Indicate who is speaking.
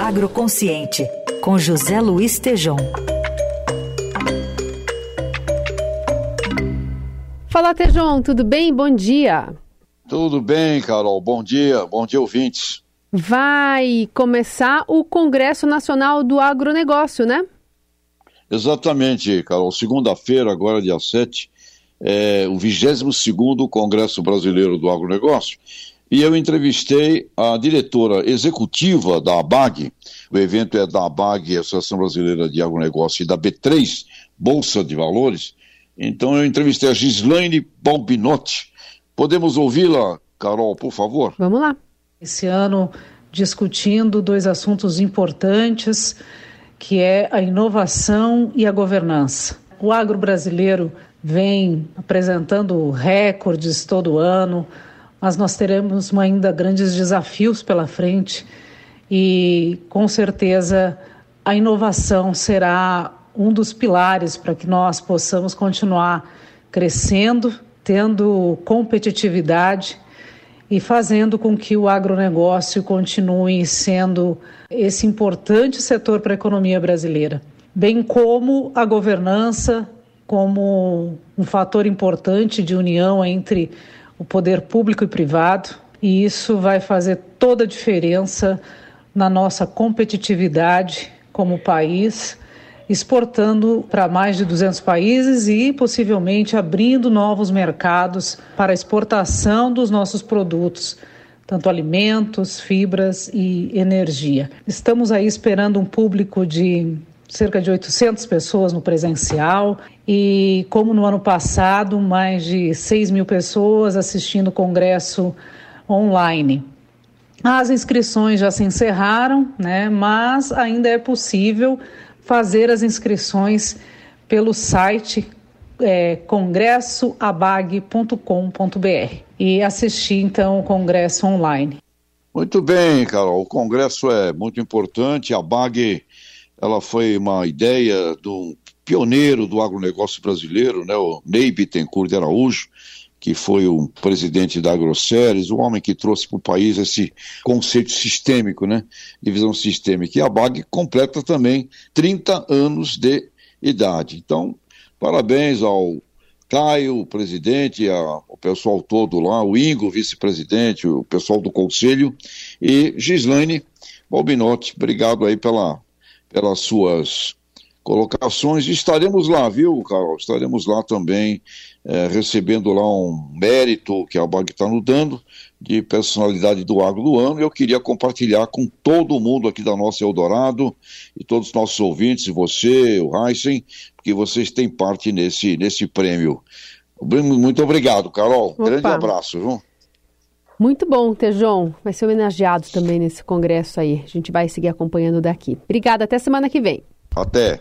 Speaker 1: Agroconsciente, com José Luiz Tejom.
Speaker 2: Fala, Tejom, tudo bem? Bom dia.
Speaker 3: Tudo bem, Carol. Bom dia. Bom dia, ouvintes.
Speaker 2: Vai começar o Congresso Nacional do Agronegócio, né?
Speaker 3: Exatamente, Carol. Segunda-feira, agora dia 7, é o 22º Congresso Brasileiro do Agronegócio. E eu entrevistei a diretora executiva da ABAG, o evento é da ABAG, Associação Brasileira de Agronegócio, e da B3, Bolsa de Valores. Então eu entrevistei a Gislaine Balbinotti. Podemos ouvi-la, Carol, por favor?
Speaker 2: Vamos lá.
Speaker 4: Esse ano discutindo dois assuntos importantes, que é a inovação e a governança. O agro brasileiro vem apresentando recordes todo ano, mas nós teremos ainda grandes desafios pela frente e com certeza a inovação será um dos pilares para que nós possamos continuar crescendo, tendo competitividade e fazendo com que o agronegócio continue sendo esse importante setor para a economia brasileira, bem como a governança como um fator importante de união entre o poder público e privado, e isso vai fazer toda a diferença na nossa competitividade como país, exportando para mais de 200 países e possivelmente abrindo novos mercados para exportação dos nossos produtos, tanto alimentos, fibras e energia. Estamos aí esperando um público de cerca de 800 pessoas no presencial e, como no ano passado, mais de 6 mil pessoas assistindo o congresso online. As inscrições já se encerraram, né, mas ainda é possível fazer as inscrições pelo site é, congressoabag.com.br e assistir então o congresso online.
Speaker 3: Muito bem, Carol. O congresso é muito importante. A BAG ela foi uma ideia do pioneiro do agronegócio brasileiro, né, o Ney Bittencourt de Araújo, que foi o presidente da AgroSéries, o homem que trouxe para o país esse conceito sistêmico, né, de visão sistêmica. E a BAG completa também 30 anos de idade. Então, parabéns ao Caio, presidente, a, o pessoal todo lá, o Ingo, vice-presidente, o pessoal do conselho, e Gislaine Balbinotti, obrigado aí pela pelas suas colocações. Estaremos lá, viu, Carol? Estaremos lá também, é, recebendo lá um mérito que a BAG está nos dando de personalidade do agro do ano. Eu queria compartilhar com todo mundo aqui da nossa Eldorado e todos os nossos ouvintes, e você, o Heisen, porque vocês têm parte nesse, nesse prêmio. Muito obrigado, Carol. Opa. Grande abraço, viu?
Speaker 2: Muito bom, Tejon. Vai ser homenageado também nesse congresso aí. A gente vai seguir acompanhando daqui. Obrigada, até semana que vem.
Speaker 3: Até.